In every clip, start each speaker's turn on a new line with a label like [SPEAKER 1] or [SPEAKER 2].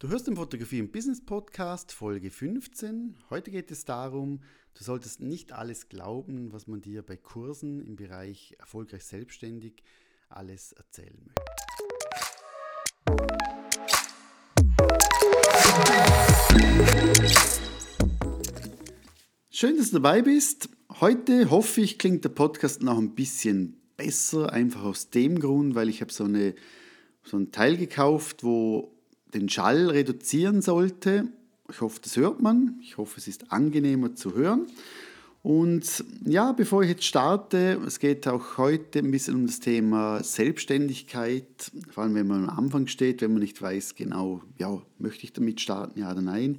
[SPEAKER 1] Du hörst den Fotografie und Business Podcast Folge 15. Heute geht es darum, du solltest nicht alles glauben, was man dir bei Kursen im Bereich erfolgreich selbstständig alles erzählen möchte. Schön, dass du dabei bist. Heute hoffe ich, klingt der Podcast noch ein bisschen besser, einfach aus dem Grund, weil ich habe so, eine, so ein Teil gekauft, wo den Schall reduzieren sollte. Ich hoffe, das hört man. Ich hoffe, es ist angenehmer zu hören. Und ja, bevor ich jetzt starte, es geht auch heute ein bisschen um das Thema Selbstständigkeit, vor allem wenn man am Anfang steht, wenn man nicht weiß genau, ja, möchte ich damit starten, ja oder nein.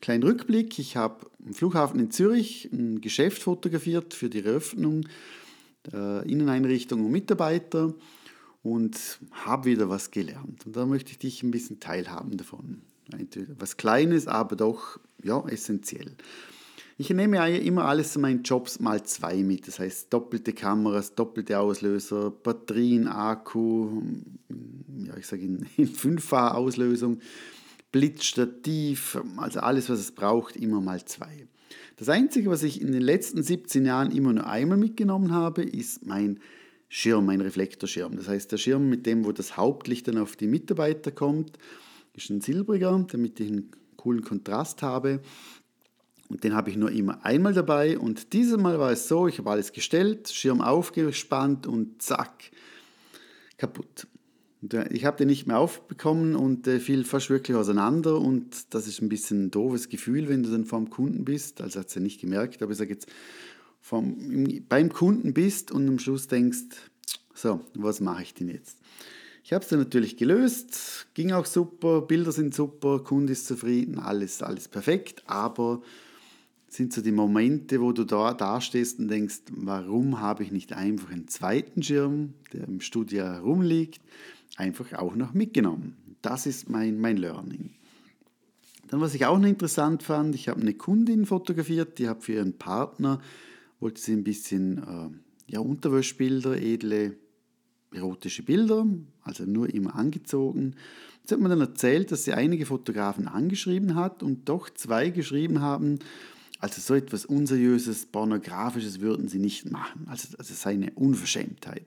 [SPEAKER 1] Kleinen Rückblick, ich habe am Flughafen in Zürich ein Geschäft fotografiert für die Eröffnung, Inneneinrichtung und Mitarbeiter und habe wieder was gelernt. Und da möchte ich dich ein bisschen teilhaben davon. Was Kleines, aber doch ja, essentiell. Ich nehme ja immer alles zu meinen Jobs mal zwei mit. Das heißt doppelte Kameras, doppelte Auslöser, Batterien, Akku, ja, ich sage in, in Fünffach-Auslösung, Blitzstativ, also alles, was es braucht, immer mal zwei. Das Einzige, was ich in den letzten 17 Jahren immer nur einmal mitgenommen habe, ist mein Schirm, ein Reflektorschirm. Das heißt, der Schirm, mit dem, wo das Hauptlicht dann auf die Mitarbeiter kommt, ist ein silbriger, damit ich einen coolen Kontrast habe. Und den habe ich nur immer einmal dabei. Und dieses Mal war es so, ich habe alles gestellt, Schirm aufgespannt und zack, kaputt. Und äh, ich habe den nicht mehr aufbekommen und äh, fiel fast wirklich auseinander. Und das ist ein bisschen ein doofes Gefühl, wenn du dann vor dem Kunden bist. Also hat es ja nicht gemerkt, aber ich sage jetzt, vom, beim Kunden bist und am Schluss denkst, so, was mache ich denn jetzt? Ich habe es dann natürlich gelöst, ging auch super, Bilder sind super, Kunde ist zufrieden, alles, alles perfekt, aber sind so die Momente, wo du da, da stehst und denkst, warum habe ich nicht einfach einen zweiten Schirm, der im Studio rumliegt, einfach auch noch mitgenommen. Das ist mein, mein Learning. Dann, was ich auch noch interessant fand, ich habe eine Kundin fotografiert, die hat für ihren Partner wollte sie ein bisschen äh, ja, Unterwäschbilder, edle erotische Bilder, also nur immer angezogen. Jetzt hat man dann erzählt, dass sie einige Fotografen angeschrieben hat und doch zwei geschrieben haben, also so etwas Unseriöses, Pornografisches würden sie nicht machen. Also, also sei eine Unverschämtheit.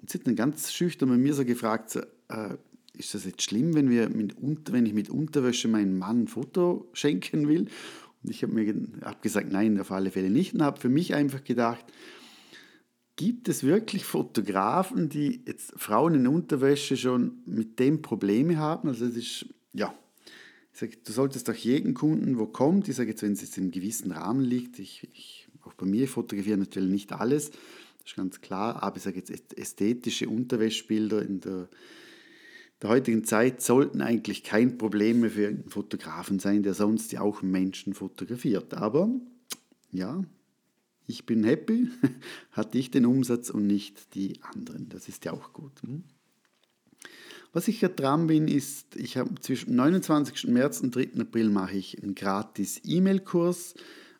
[SPEAKER 1] Und sie hat dann ganz schüchtern bei mir so gefragt, so, äh, ist das jetzt schlimm, wenn, wir mit, wenn ich mit Unterwäsche meinem Mann ein Foto schenken will? Ich habe mir hab gesagt, nein, auf alle Fälle nicht. Und habe für mich einfach gedacht, gibt es wirklich Fotografen, die jetzt Frauen in Unterwäsche schon mit dem Probleme haben? Also das ist, ja, ich sage, du solltest doch jeden Kunden, wo kommt, ich sage jetzt, wenn es jetzt im gewissen Rahmen liegt, ich, ich, auch bei mir fotografiere natürlich nicht alles, das ist ganz klar, aber ich sage jetzt ästhetische Unterwäschbilder in der der heutigen Zeit sollten eigentlich kein Problem mehr für einen Fotografen sein, der sonst ja auch Menschen fotografiert. Aber ja, ich bin happy, hatte ich den Umsatz und nicht die anderen. Das ist ja auch gut. Hm? Was ich ja dran bin, ist, ich habe zwischen 29. März und 3. April mache ich einen gratis E-Mail-Kurs,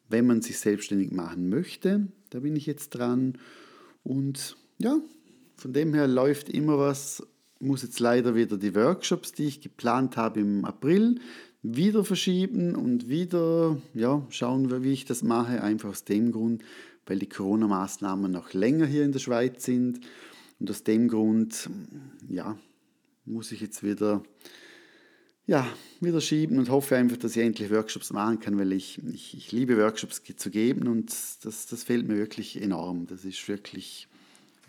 [SPEAKER 1] wenn man sich selbstständig machen möchte. Da bin ich jetzt dran. Und ja, von dem her läuft immer was muss jetzt leider wieder die Workshops, die ich geplant habe im April, wieder verschieben und wieder ja, schauen, wie ich das mache. Einfach aus dem Grund, weil die Corona-Maßnahmen noch länger hier in der Schweiz sind. Und aus dem Grund, ja, muss ich jetzt wieder, ja, wieder schieben und hoffe einfach, dass ich endlich Workshops machen kann, weil ich, ich, ich liebe Workshops zu geben und das, das fehlt mir wirklich enorm. Das ist wirklich,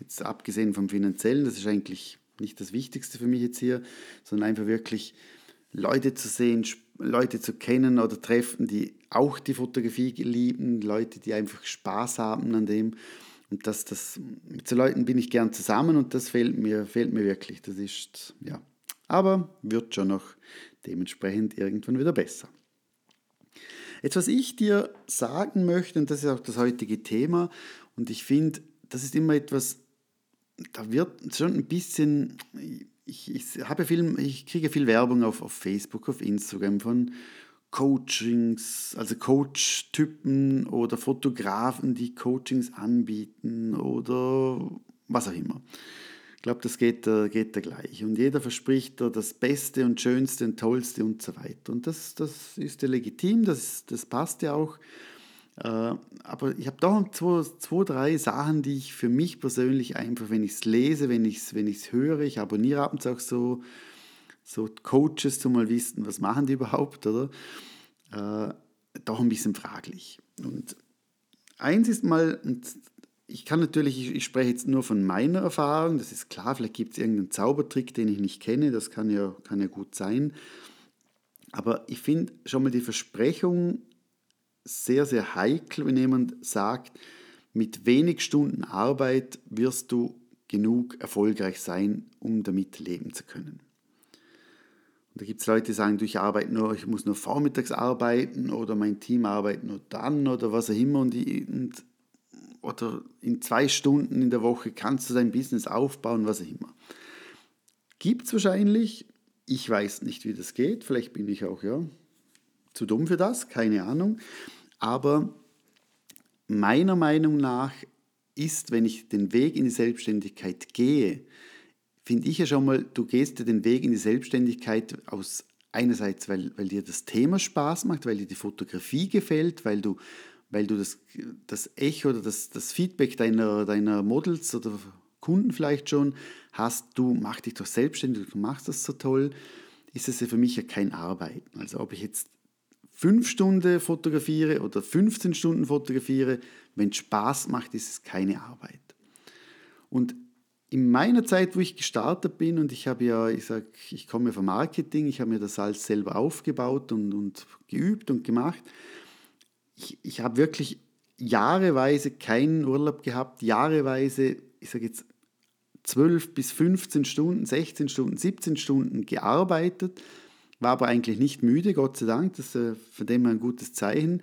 [SPEAKER 1] jetzt abgesehen vom finanziellen, das ist eigentlich nicht das Wichtigste für mich jetzt hier, sondern einfach wirklich Leute zu sehen, Leute zu kennen oder treffen, die auch die Fotografie lieben, Leute, die einfach Spaß haben an dem. Und das, das, mit so Leuten bin ich gern zusammen und das fehlt mir, fehlt mir wirklich. Das ist, ja. Aber wird schon noch dementsprechend irgendwann wieder besser. Jetzt, was ich dir sagen möchte, und das ist auch das heutige Thema, und ich finde, das ist immer etwas da wird schon ein bisschen, ich, ich, habe viel, ich kriege viel Werbung auf, auf Facebook, auf Instagram von Coachings, also Coach-Typen oder Fotografen, die Coachings anbieten oder was auch immer. Ich glaube, das geht, geht da gleich. Und jeder verspricht da das Beste und Schönste und Tollste und so weiter. Und das, das ist ja legitim, das, das passt ja auch. Äh, aber ich habe doch zwei, zwei, drei Sachen, die ich für mich persönlich einfach, wenn ich es lese, wenn ich es wenn höre, ich abonniere abends auch so, so Coaches, zu mal wissen, was machen die überhaupt, oder? Äh, doch ein bisschen fraglich. Und eins ist mal, und ich kann natürlich, ich, ich, spreche jetzt nur von meiner Erfahrung, das ist klar, vielleicht gibt es irgendeinen Zaubertrick, den ich nicht kenne, das kann ja, kann ja gut sein. Aber ich finde schon mal die Versprechung sehr, sehr heikel, wenn jemand sagt, mit wenig Stunden Arbeit wirst du genug erfolgreich sein, um damit leben zu können. Und da gibt es Leute, die sagen, ich arbeite nur, ich muss nur vormittags arbeiten oder mein Team arbeitet nur dann oder was auch immer. Und, ich, und oder in zwei Stunden in der Woche kannst du dein Business aufbauen, was auch immer. Gibt es wahrscheinlich, ich weiß nicht, wie das geht, vielleicht bin ich auch ja zu dumm für das, keine Ahnung. Aber meiner Meinung nach ist, wenn ich den Weg in die Selbstständigkeit gehe, finde ich ja schon mal, du gehst ja den Weg in die Selbstständigkeit aus einerseits, weil, weil dir das Thema Spaß macht, weil dir die Fotografie gefällt, weil du, weil du das, das Echo oder das, das Feedback deiner, deiner Models oder Kunden vielleicht schon hast, du mach dich doch selbstständig, du machst das so toll, ist es ja für mich ja kein Arbeiten. Also ob ich jetzt fünf Stunden fotografiere oder 15 Stunden fotografiere, wenn es Spaß macht, ist es keine Arbeit. Und in meiner Zeit, wo ich gestartet bin, und ich habe ja, ich sage, ich komme vom Marketing, ich habe mir das alles selber aufgebaut und, und geübt und gemacht. Ich, ich habe wirklich jahreweise keinen Urlaub gehabt, jahreweise, ich sage jetzt 12 bis 15 Stunden, 16 Stunden, 17 Stunden gearbeitet war aber eigentlich nicht müde, Gott sei Dank, das ist äh, von dem her ein gutes Zeichen.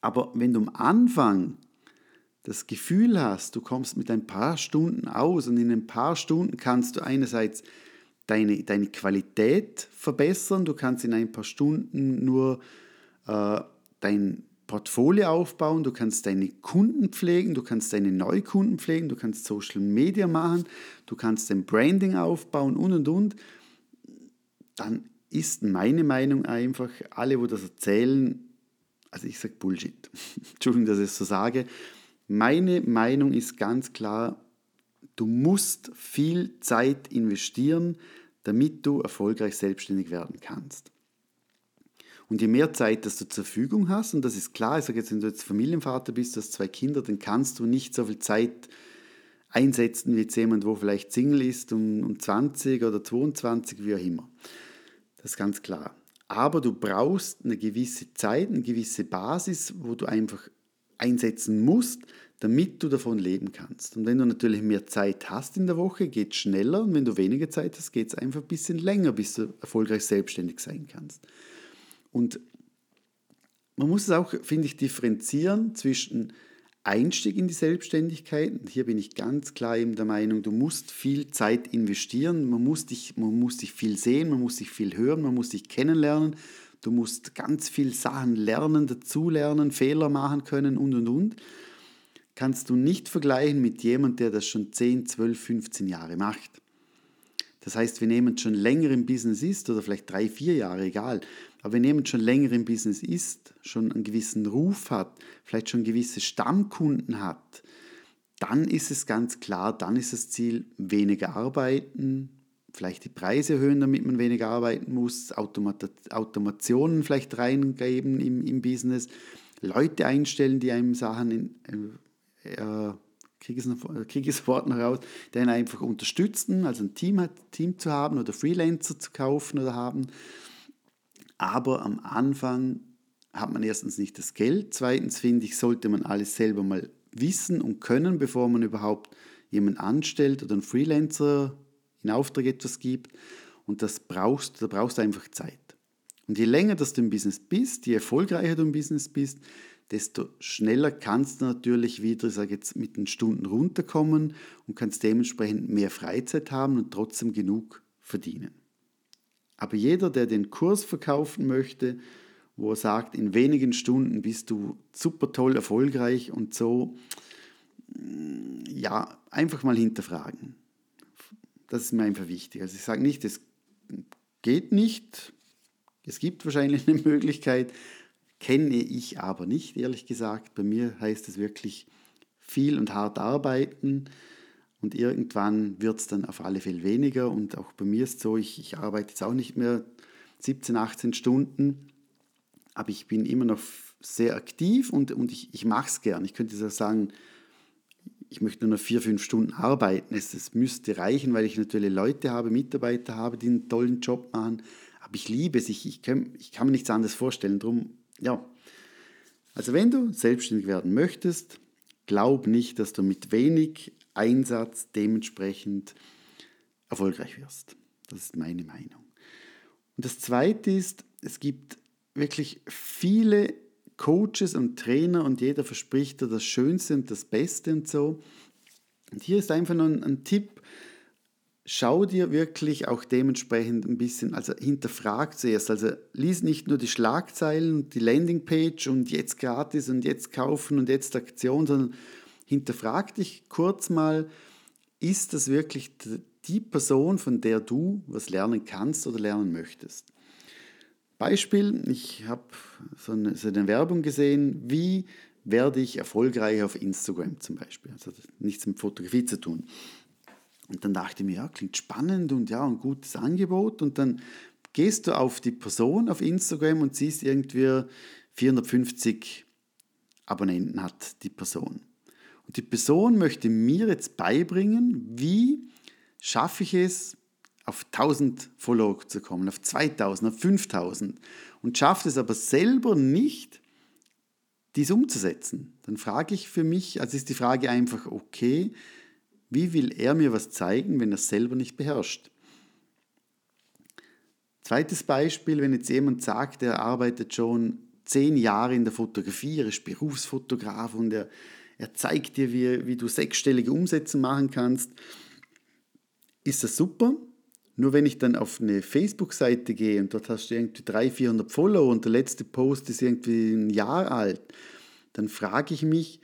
[SPEAKER 1] Aber wenn du am Anfang das Gefühl hast, du kommst mit ein paar Stunden aus und in ein paar Stunden kannst du einerseits deine, deine Qualität verbessern, du kannst in ein paar Stunden nur äh, dein Portfolio aufbauen, du kannst deine Kunden pflegen, du kannst deine Neukunden pflegen, du kannst Social Media machen, du kannst dein Branding aufbauen und und und, dann ist meine Meinung einfach, alle, wo das erzählen, also ich sage Bullshit. Entschuldigung, dass ich es so sage. Meine Meinung ist ganz klar, du musst viel Zeit investieren, damit du erfolgreich selbstständig werden kannst. Und je mehr Zeit, dass du zur Verfügung hast, und das ist klar, ich sage jetzt, wenn du jetzt Familienvater bist, du hast zwei Kinder, dann kannst du nicht so viel Zeit einsetzen wie jetzt jemand, wo vielleicht Single ist um, um 20 oder 22, wie auch immer. Das ist ganz klar. Aber du brauchst eine gewisse Zeit, eine gewisse Basis, wo du einfach einsetzen musst, damit du davon leben kannst. Und wenn du natürlich mehr Zeit hast in der Woche, geht es schneller. Und wenn du weniger Zeit hast, geht es einfach ein bisschen länger, bis du erfolgreich selbstständig sein kannst. Und man muss es auch, finde ich, differenzieren zwischen Einstieg in die Selbstständigkeit. Und hier bin ich ganz klar eben der Meinung, du musst viel Zeit investieren, man muss, dich, man muss dich viel sehen, man muss dich viel hören, man muss dich kennenlernen, du musst ganz viel Sachen lernen, dazulernen, Fehler machen können und und und. Kannst du nicht vergleichen mit jemandem, der das schon 10, 12, 15 Jahre macht. Das heißt, wenn jemand schon länger im Business ist oder vielleicht drei, vier Jahre, egal, aber wenn jemand schon länger im Business ist, schon einen gewissen Ruf hat, vielleicht schon gewisse Stammkunden hat, dann ist es ganz klar, dann ist das Ziel weniger arbeiten, vielleicht die Preise erhöhen, damit man weniger arbeiten muss, Automat Automationen vielleicht reingeben im, im Business, Leute einstellen, die einem Sachen in, äh, kriege ich, das Wort noch raus, die einen einfach unterstützen, also ein Team, Team zu haben oder Freelancer zu kaufen oder haben. Aber am Anfang hat man erstens nicht das Geld, zweitens finde ich, sollte man alles selber mal wissen und können, bevor man überhaupt jemanden anstellt oder einen Freelancer in Auftrag etwas gibt. Und das brauchst, da brauchst du einfach Zeit. Und je länger dass du im Business bist, je erfolgreicher du im Business bist, desto schneller kannst du natürlich wieder, ich sage jetzt, mit den Stunden runterkommen und kannst dementsprechend mehr Freizeit haben und trotzdem genug verdienen. Aber jeder, der den Kurs verkaufen möchte, wo er sagt, in wenigen Stunden bist du super toll erfolgreich und so, mm, ja, einfach mal hinterfragen. das ist mir einfach wichtig. Also ich sage nicht, es geht nicht. Es gibt wahrscheinlich eine Möglichkeit, kenne ich aber nicht, ehrlich gesagt. Bei mir heißt es wirklich viel und hart arbeiten und irgendwann wird es dann auf alle Fälle weniger. Und auch bei mir ist es so, ich, ich arbeite jetzt auch nicht mehr 17, 18 Stunden, aber ich bin immer noch sehr aktiv und, und ich, ich mache es gern. Ich könnte so sagen, ich möchte nur noch vier, fünf Stunden arbeiten. Es, es müsste reichen, weil ich natürlich Leute habe, Mitarbeiter habe, die einen tollen Job machen. Aber ich liebe es, ich, ich, kann, ich kann mir nichts anderes vorstellen. Drum, ja. Also wenn du selbstständig werden möchtest, glaub nicht, dass du mit wenig Einsatz dementsprechend erfolgreich wirst. Das ist meine Meinung. Und das Zweite ist, es gibt wirklich viele Coaches und Trainer und jeder verspricht dir das Schönste und das Beste und so. Und hier ist einfach noch ein, ein Tipp, schau dir wirklich auch dementsprechend ein bisschen, also hinterfrag zuerst, also lies nicht nur die Schlagzeilen und die Landingpage und jetzt gratis und jetzt kaufen und jetzt Aktion, sondern hinterfrag dich kurz mal, ist das wirklich die Person, von der du was lernen kannst oder lernen möchtest? Beispiel, ich habe so eine, so eine Werbung gesehen, wie werde ich erfolgreich auf Instagram zum Beispiel. Also nichts mit Fotografie zu tun. Und dann dachte ich mir, ja, klingt spannend und ja, ein gutes Angebot. Und dann gehst du auf die Person auf Instagram und siehst irgendwie 450 Abonnenten hat die Person. Und die Person möchte mir jetzt beibringen, wie schaffe ich es, auf 1000 Follower zu kommen, auf 2000, auf 5000 und schafft es aber selber nicht, dies umzusetzen. Dann frage ich für mich, also ist die Frage einfach, okay, wie will er mir was zeigen, wenn er es selber nicht beherrscht? Zweites Beispiel, wenn jetzt jemand sagt, er arbeitet schon zehn Jahre in der Fotografie, er ist Berufsfotograf und er, er zeigt dir, wie, wie du sechsstellige Umsätze machen kannst, ist das super. Nur wenn ich dann auf eine Facebook-Seite gehe und dort hast du irgendwie 300, 400 Follower und der letzte Post ist irgendwie ein Jahr alt, dann frage ich mich,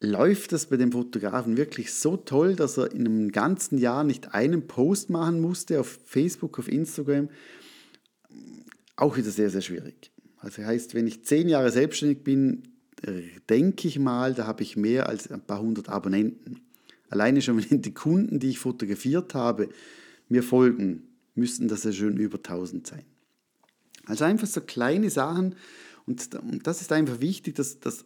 [SPEAKER 1] läuft das bei dem Fotografen wirklich so toll, dass er in einem ganzen Jahr nicht einen Post machen musste auf Facebook, auf Instagram? Auch wieder sehr, sehr schwierig. Also heißt, wenn ich zehn Jahre selbstständig bin, denke ich mal, da habe ich mehr als ein paar hundert Abonnenten. Alleine schon, wenn die Kunden, die ich fotografiert habe, mir folgen, müssten das ja schon über 1000 sein. Also einfach so kleine Sachen und, das ist einfach wichtig, dass das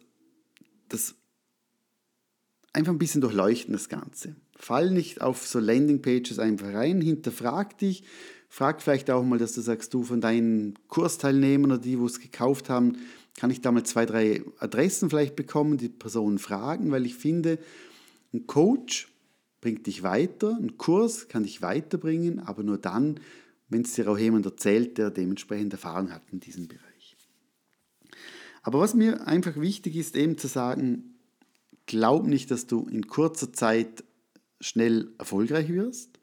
[SPEAKER 1] einfach ein bisschen durchleuchten, das Ganze. Fall nicht auf so Landingpages einfach rein, hinterfrag dich, frag vielleicht auch mal, dass du sagst, du von deinen Kursteilnehmern oder die, wo es gekauft haben, kann ich da mal zwei, drei Adressen vielleicht bekommen, die Personen fragen, weil ich finde, ein Coach bringt dich weiter, ein Kurs kann dich weiterbringen, aber nur dann, wenn es dir auch jemand erzählt, der dementsprechend Erfahrung hat in diesem Bereich. Aber was mir einfach wichtig ist, eben zu sagen, glaub nicht, dass du in kurzer Zeit schnell erfolgreich wirst.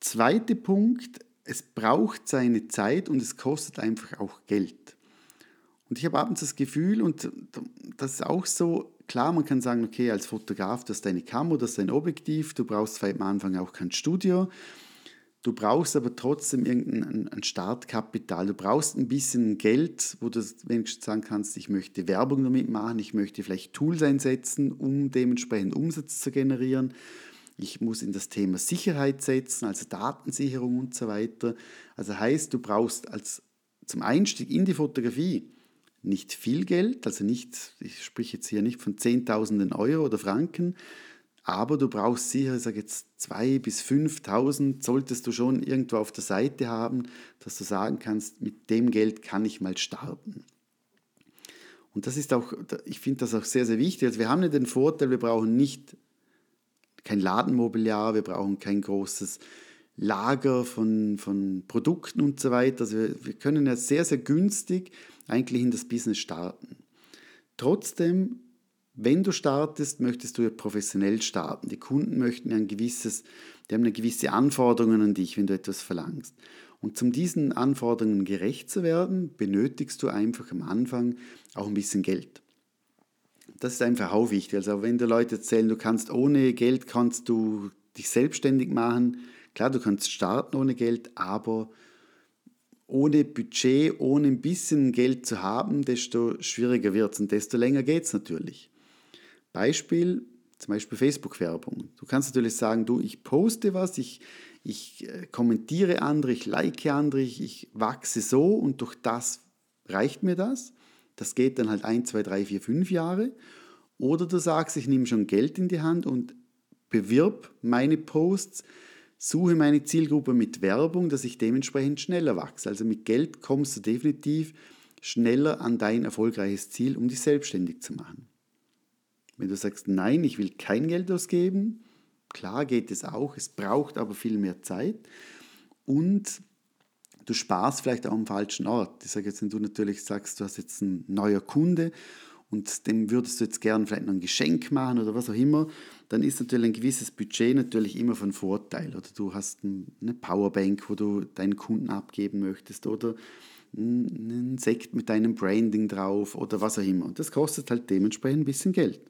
[SPEAKER 1] Zweiter Punkt, es braucht seine Zeit und es kostet einfach auch Geld. Und ich habe abends das Gefühl, und das ist auch so, klar, man kann sagen, okay, als Fotograf, das ist deine Kamera, das ist dein Objektiv, du brauchst vielleicht am Anfang auch kein Studio, du brauchst aber trotzdem irgendein Startkapital, du brauchst ein bisschen Geld, wo du wenigstens sagen kannst, ich möchte Werbung damit machen, ich möchte vielleicht Tools einsetzen, um dementsprechend Umsatz zu generieren. Ich muss in das Thema Sicherheit setzen, also Datensicherung und so weiter. Also heißt, du brauchst als zum Einstieg in die Fotografie nicht viel Geld, also nicht, ich spreche jetzt hier nicht von Zehntausenden Euro oder Franken, aber du brauchst sicher, ich sage jetzt 2.000 bis 5.000 solltest du schon irgendwo auf der Seite haben, dass du sagen kannst, mit dem Geld kann ich mal starten. Und das ist auch, ich finde das auch sehr, sehr wichtig. Also wir haben ja den Vorteil, wir brauchen nicht kein Ladenmobiliar, wir brauchen kein großes Lager von, von Produkten und so weiter. Also wir, wir können ja sehr, sehr günstig eigentlich in das Business starten. Trotzdem, wenn du startest, möchtest du ja professionell starten. Die Kunden möchten ein gewisses, die haben eine gewisse Anforderungen an dich, wenn du etwas verlangst. Und um diesen Anforderungen gerecht zu werden, benötigst du einfach am Anfang auch ein bisschen Geld. Das ist einfach auch wichtig. Also wenn die Leute erzählen, du kannst ohne Geld kannst du dich selbstständig machen. Klar, du kannst starten ohne Geld, aber ohne Budget, ohne ein bisschen Geld zu haben, desto schwieriger wird es und desto länger geht es natürlich. Beispiel, zum Beispiel Facebook-Werbung. Du kannst natürlich sagen, du, ich poste was, ich, ich äh, kommentiere andere, ich like andere, ich, ich wachse so und durch das reicht mir das. Das geht dann halt ein, zwei, drei, vier, fünf Jahre. Oder du sagst, ich nehme schon Geld in die Hand und bewirb meine Posts, suche meine Zielgruppe mit Werbung, dass ich dementsprechend schneller wachse. Also mit Geld kommst du definitiv schneller an dein erfolgreiches Ziel, um dich selbstständig zu machen. Wenn du sagst, nein, ich will kein Geld ausgeben, klar geht es auch, es braucht aber viel mehr Zeit und du sparst vielleicht auch am falschen Ort. Ich sage jetzt, wenn du natürlich sagst, du hast jetzt einen neuer Kunde und dem würdest du jetzt gern vielleicht noch ein Geschenk machen oder was auch immer, dann ist natürlich ein gewisses Budget natürlich immer von Vorteil. Oder du hast eine Powerbank, wo du deinen Kunden abgeben möchtest oder einen Sekt mit deinem Branding drauf oder was auch immer. Und das kostet halt dementsprechend ein bisschen Geld.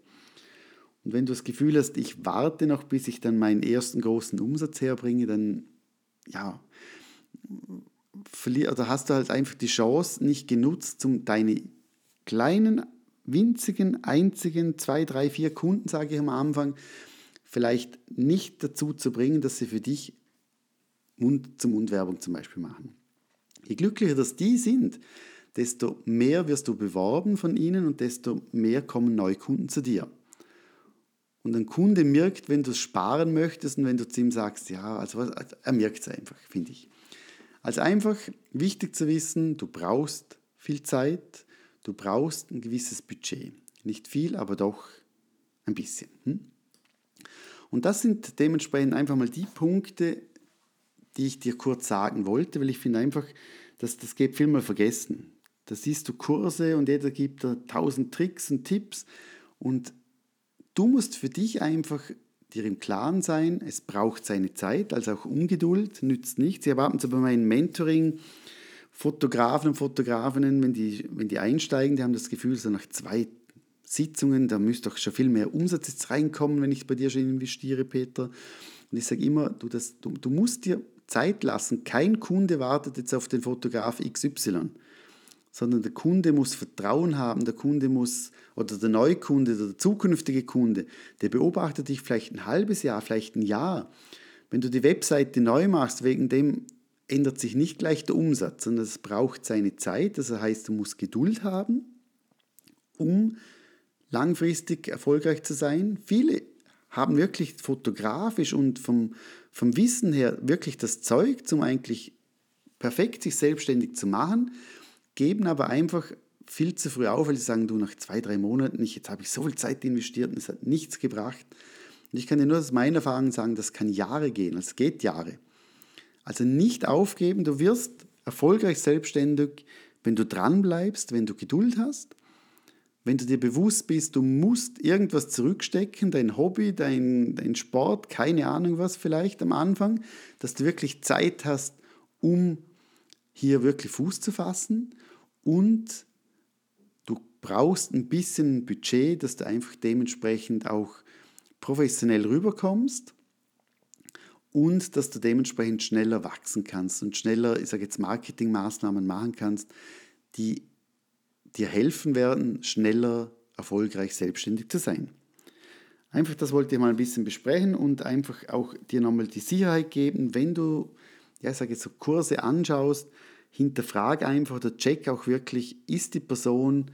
[SPEAKER 1] Und wenn du das Gefühl hast, ich warte noch, bis ich dann meinen ersten großen Umsatz herbringe, dann ja, oder hast du halt einfach die Chance nicht genutzt, um deine kleinen, winzigen, einzigen zwei, drei, vier Kunden, sage ich am Anfang, vielleicht nicht dazu zu bringen, dass sie für dich Mund zum Mund Werbung zum Beispiel machen. Je glücklicher dass die sind, desto mehr wirst du beworben von ihnen und desto mehr kommen neue Kunden zu dir. Und ein Kunde merkt, wenn du es sparen möchtest und wenn du zu ihm sagst, ja, also er merkt es einfach, finde ich. Also einfach wichtig zu wissen, du brauchst viel Zeit, du brauchst ein gewisses Budget. Nicht viel, aber doch ein bisschen. Hm? Und das sind dementsprechend einfach mal die Punkte, die ich dir kurz sagen wollte, weil ich finde einfach, dass das geht viel mal vergessen. Da siehst du Kurse und jeder gibt da tausend Tricks und Tipps und Du musst für dich einfach dir im Klaren sein, es braucht seine Zeit, also auch Ungeduld nützt nichts. Sie erwarten so bei meinem Mentoring, Fotografen und Fotografinnen, wenn die, wenn die einsteigen, die haben das Gefühl, so nach zwei Sitzungen, da müsste doch schon viel mehr Umsatz jetzt reinkommen, wenn ich bei dir schon investiere, Peter. Und ich sage immer, du, das, du, du musst dir Zeit lassen. Kein Kunde wartet jetzt auf den Fotograf XY sondern der Kunde muss Vertrauen haben, der Kunde muss, oder der Neukunde, der zukünftige Kunde, der beobachtet dich vielleicht ein halbes Jahr, vielleicht ein Jahr. Wenn du die Webseite neu machst, wegen dem ändert sich nicht gleich der Umsatz, sondern es braucht seine Zeit. Das heißt, du musst Geduld haben, um langfristig erfolgreich zu sein. Viele haben wirklich fotografisch und vom, vom Wissen her wirklich das Zeug, um eigentlich perfekt sich selbstständig zu machen geben aber einfach viel zu früh auf, weil sie sagen, du, nach zwei, drei Monaten, ich, jetzt habe ich so viel Zeit investiert und es hat nichts gebracht. Und ich kann dir nur aus meiner Erfahrung sagen, das kann Jahre gehen, es geht Jahre. Also nicht aufgeben, du wirst erfolgreich selbstständig, wenn du dran bleibst, wenn du Geduld hast, wenn du dir bewusst bist, du musst irgendwas zurückstecken, dein Hobby, dein, dein Sport, keine Ahnung was vielleicht am Anfang, dass du wirklich Zeit hast, um hier wirklich Fuß zu fassen und du brauchst ein bisschen Budget, dass du einfach dementsprechend auch professionell rüberkommst und dass du dementsprechend schneller wachsen kannst und schneller, ich sage jetzt Marketingmaßnahmen machen kannst, die dir helfen werden, schneller erfolgreich selbstständig zu sein. Einfach das wollte ich mal ein bisschen besprechen und einfach auch dir nochmal die Sicherheit geben, wenn du ja, ich sage jetzt so Kurse anschaust, hinterfrage einfach oder check auch wirklich, ist die Person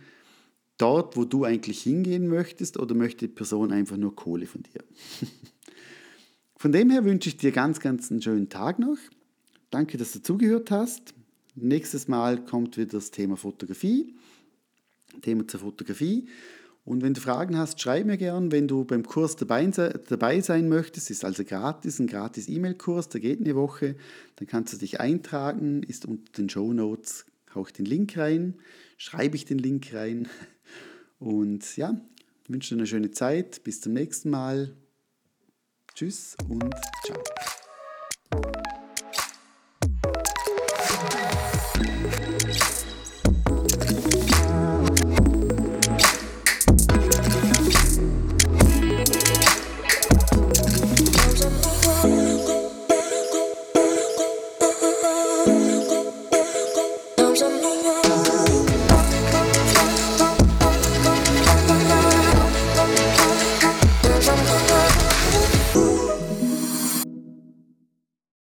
[SPEAKER 1] dort, wo du eigentlich hingehen möchtest oder möchte die Person einfach nur Kohle von dir? von dem her wünsche ich dir ganz, ganz einen schönen Tag noch. Danke, dass du zugehört hast. Nächstes Mal kommt wieder das Thema Fotografie. Thema zur Fotografie. Und wenn du Fragen hast, schreib mir gern. Wenn du beim Kurs dabei, sein möchtest, ist also gratis, ein gratis E-Mail-Kurs, der geht eine Woche, dann kannst du dich eintragen, ist unter den Show Notes, hau ich den Link rein, schreibe ich den Link rein. Und ja, wünsche dir eine schöne Zeit. Bis zum nächsten Mal. Tschüss und ciao.